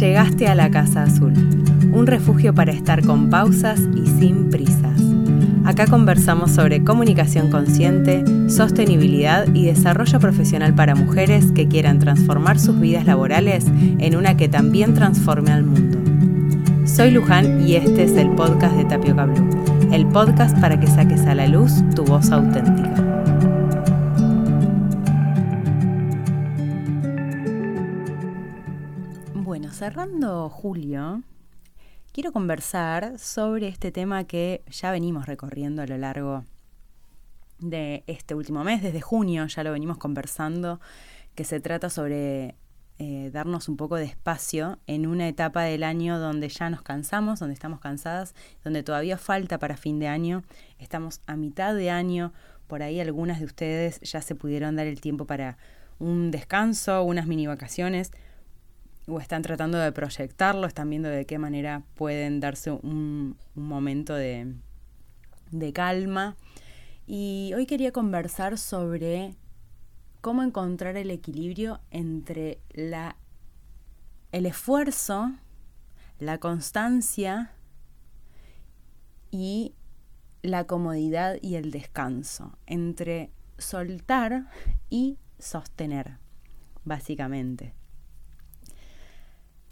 Llegaste a la Casa Azul, un refugio para estar con pausas y sin prisas. Acá conversamos sobre comunicación consciente, sostenibilidad y desarrollo profesional para mujeres que quieran transformar sus vidas laborales en una que también transforme al mundo. Soy Luján y este es el podcast de Tapioca Blue, el podcast para que saques a la luz tu voz auténtica. Cerrando julio, quiero conversar sobre este tema que ya venimos recorriendo a lo largo de este último mes, desde junio ya lo venimos conversando, que se trata sobre eh, darnos un poco de espacio en una etapa del año donde ya nos cansamos, donde estamos cansadas, donde todavía falta para fin de año, estamos a mitad de año, por ahí algunas de ustedes ya se pudieron dar el tiempo para un descanso, unas mini vacaciones, o están tratando de proyectarlo, están viendo de qué manera pueden darse un, momento de, de calma. Y hoy quería conversar sobre cómo encontrar el equilibrio entre la, el esfuerzo, la constancia y la comodidad y el descanso, entre soltar y sostener, básicamente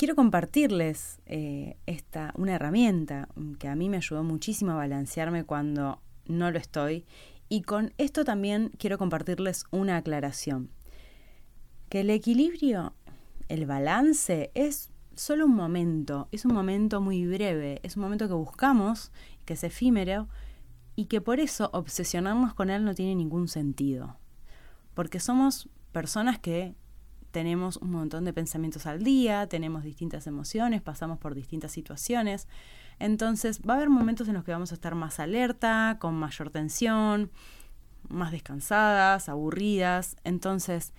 quiero compartirles eh, esta, una herramienta que a mí me ayudó muchísimo a balancearme cuando no lo estoy. Y con esto también quiero compartirles una aclaración. Que el equilibrio, el balance, es solo un momento, es un momento muy breve, es un momento que buscamos, que es efímero, y que por eso obsesionarnos con él no tiene ningún sentido. Porque somos personas que tenemos un montón de pensamientos al día, tenemos distintas emociones, pasamos por distintas situaciones. Entonces va a haber momentos en los que vamos a estar más alerta, con mayor tensión, más descansadas, aburridas. Entonces,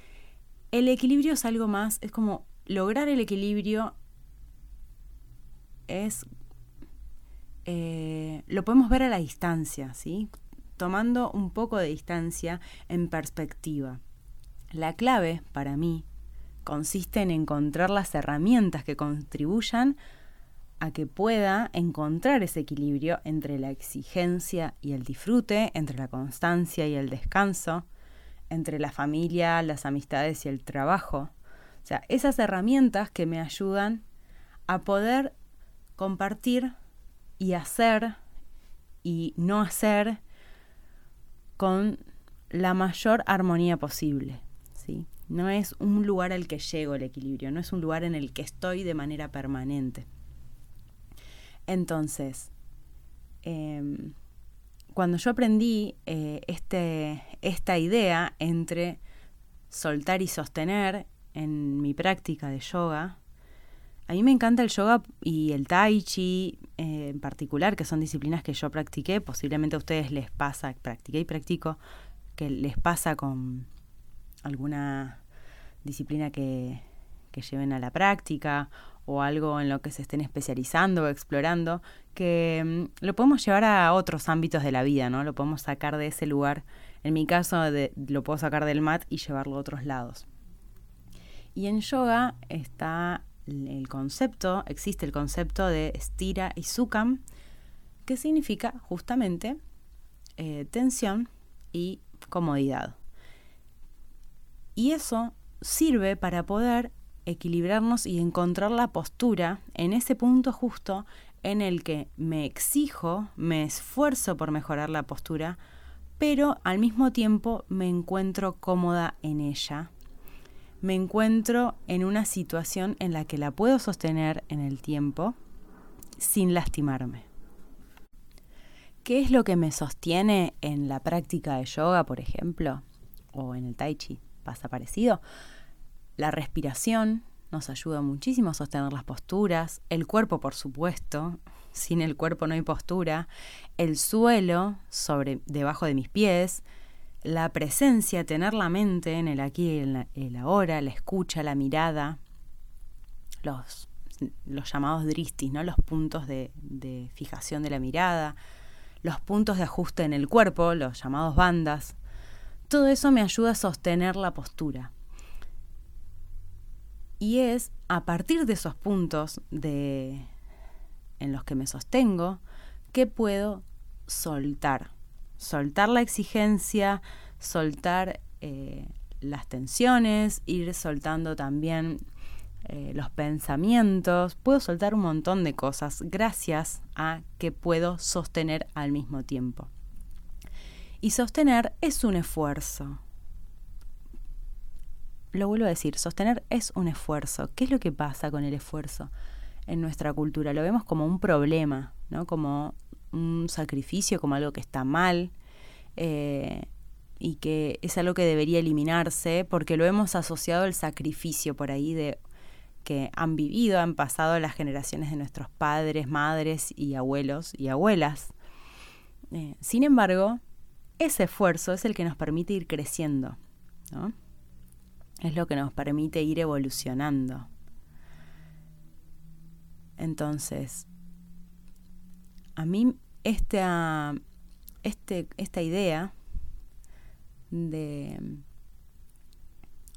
el equilibrio es algo más, es como lograr el equilibrio es... Eh, lo podemos ver a la distancia, ¿sí? Tomando un poco de distancia en perspectiva. La clave para mí consiste en encontrar las herramientas que contribuyan a que pueda encontrar ese equilibrio entre la exigencia y el disfrute, entre la constancia y el descanso, entre la familia, las amistades y el trabajo. O sea, esas herramientas que me ayudan a poder compartir y hacer y no hacer con la mayor armonía posible. No es un lugar al que llego el equilibrio, no es un lugar en el que estoy de manera permanente. Entonces, em, cuando yo aprendí eh, este, esta idea entre soltar y sostener en mi práctica de yoga, a mí me encanta el yoga y el tai chi eh, en particular, que son disciplinas que yo practiqué, posiblemente a ustedes les pasa, practiqué y practico, que les pasa con alguna disciplina que, lleven a la práctica o algo en lo que se estén especializando o explorando, que mm, lo podemos llevar a otros ámbitos de la vida, ¿no? Lo podemos sacar de ese lugar. En mi caso, lo puedo sacar del mat y llevarlo a otros lados. Y en yoga está el concepto, existe el concepto de stira y sukam, que significa justamente eh, tensión y comodidad. Y eso sirve para poder equilibrarnos y encontrar la postura en ese punto justo en el que me exijo, me esfuerzo por mejorar la postura, pero al mismo tiempo me encuentro cómoda en ella. Me encuentro en una situación en la que la puedo sostener en el tiempo sin lastimarme. ¿Qué es lo que me sostiene en la práctica de yoga, por ejemplo? O en el tai chi, pasa parecido. La respiración nos ayuda muchísimo a sostener las posturas, el cuerpo por supuesto, sin el cuerpo no hay postura, el suelo sobre debajo de mis pies, la presencia, tener la mente en el aquí y el ahora, la escucha, la mirada, los, los llamados dristis, ¿no? los puntos de, de fijación de la mirada, los puntos de ajuste en el cuerpo, los llamados bandas. Todo eso me ayuda a sostener la postura. Y es a partir de esos puntos de, en los que me sostengo que puedo soltar. Soltar la exigencia, soltar eh, las tensiones, ir soltando también eh, los pensamientos, puedo soltar un montón de cosas gracias a que puedo sostener al mismo tiempo. Y sostener es un esfuerzo. Lo vuelvo a decir, sostener es un esfuerzo. ¿Qué es lo que pasa con el esfuerzo en nuestra cultura? Lo vemos como un problema, ¿no? Como un sacrificio, como algo que está mal. Eh, y que es algo que debería eliminarse porque lo hemos asociado al sacrificio por ahí de que han vivido, han pasado las generaciones de nuestros padres, madres y abuelos y abuelas. Eh, sin embargo, ese esfuerzo es el que nos permite ir creciendo, ¿no? Es lo que nos permite ir evolucionando. Entonces, a mí esta, este, esta idea de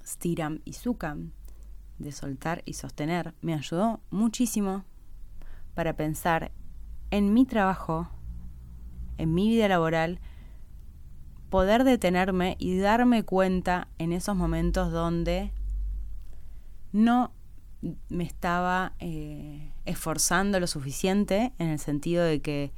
Stiram y Sukam, de soltar y sostener, me ayudó muchísimo para pensar en mi trabajo, en mi vida laboral, poder detenerme y darme cuenta en esos momentos donde no me estaba eh, esforzando lo suficiente en el sentido de que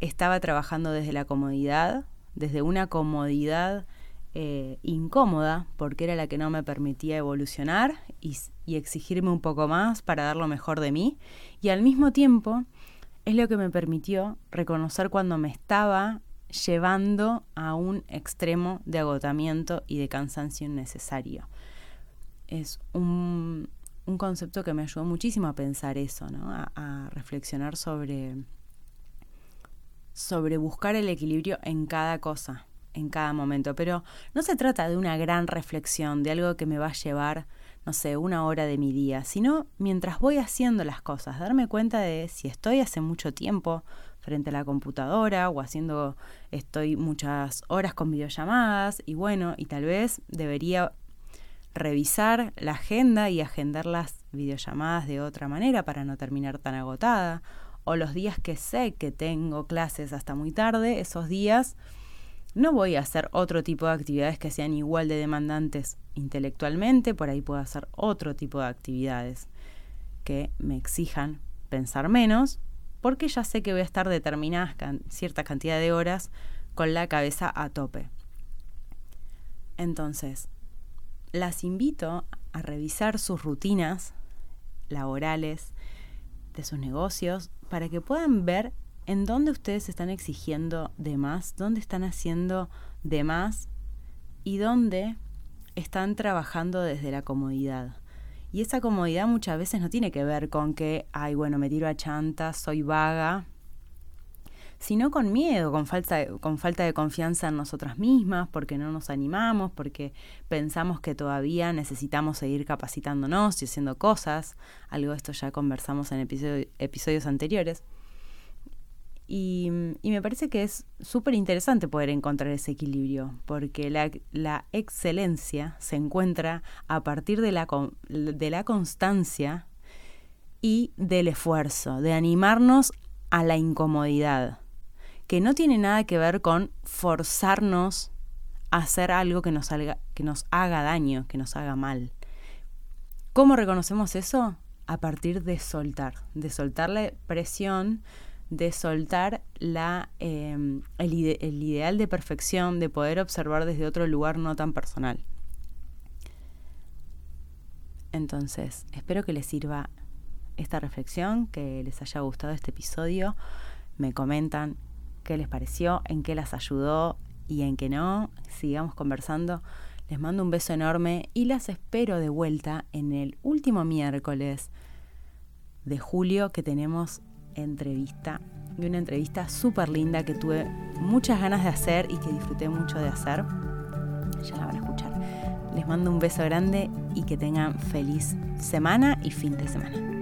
estaba trabajando desde la comodidad, desde una comodidad eh, incómoda, porque era la que no me permitía evolucionar y, y exigirme un poco más para dar lo mejor de mí, y al mismo tiempo es lo que me permitió reconocer cuando me estaba llevando a un extremo de agotamiento y de cansancio innecesario. Es un, concepto que me ayudó muchísimo a pensar eso, ¿no? a, reflexionar sobre, sobre buscar el equilibrio en cada cosa, en cada momento. Pero no se trata de una gran reflexión, de algo que me va a llevar, no sé, una hora de mi día, sino mientras voy haciendo las cosas, darme cuenta de si estoy hace mucho tiempo frente a la computadora o haciendo, estoy muchas horas con videollamadas y bueno, y tal vez debería revisar la agenda y agendar las videollamadas de otra manera para no terminar tan agotada. O los días que sé que tengo clases hasta muy tarde, esos días no voy a hacer otro tipo de actividades que sean igual de demandantes intelectualmente, por ahí puedo hacer otro tipo de actividades que me exijan pensar menos, porque ya sé que voy a estar determinadas cierta cantidad de horas con la cabeza a tope. Entonces, las invito a revisar sus rutinas laborales, de sus negocios, para que puedan ver en dónde ustedes están exigiendo de más, dónde están haciendo de más y dónde están trabajando desde la comodidad. Y esa comodidad muchas veces no tiene que ver con que, ay, bueno, me tiro a chantas, soy vaga, sino con miedo, con falta, de, con falta de confianza en nosotras mismas, porque no nos animamos, porque pensamos que todavía necesitamos seguir capacitándonos y haciendo cosas. Algo de esto ya conversamos en episodios anteriores. Y, me parece que es súper interesante poder encontrar ese equilibrio, porque la, excelencia se encuentra a partir de la, de la constancia y del esfuerzo, de animarnos a la incomodidad, que no tiene nada que ver con forzarnos a hacer algo que nos, que nos haga daño, que nos haga mal. ¿Cómo reconocemos eso? A partir de soltar, de soltarle presión, de soltar la, em, el, ideal de perfección, de poder observar desde otro lugar no tan personal. Entonces, espero que les sirva esta reflexión, que les haya gustado este episodio. Me comentan qué les pareció, en qué las ayudó y en qué no. Sigamos conversando. Les mando un beso enorme y las espero de vuelta en el último miércoles de julio que tenemos entrevista y una entrevista súper linda que tuve muchas ganas de hacer y que disfruté mucho de hacer. Ya la van a escuchar. Les mando un beso grande y que tengan feliz semana y fin de semana.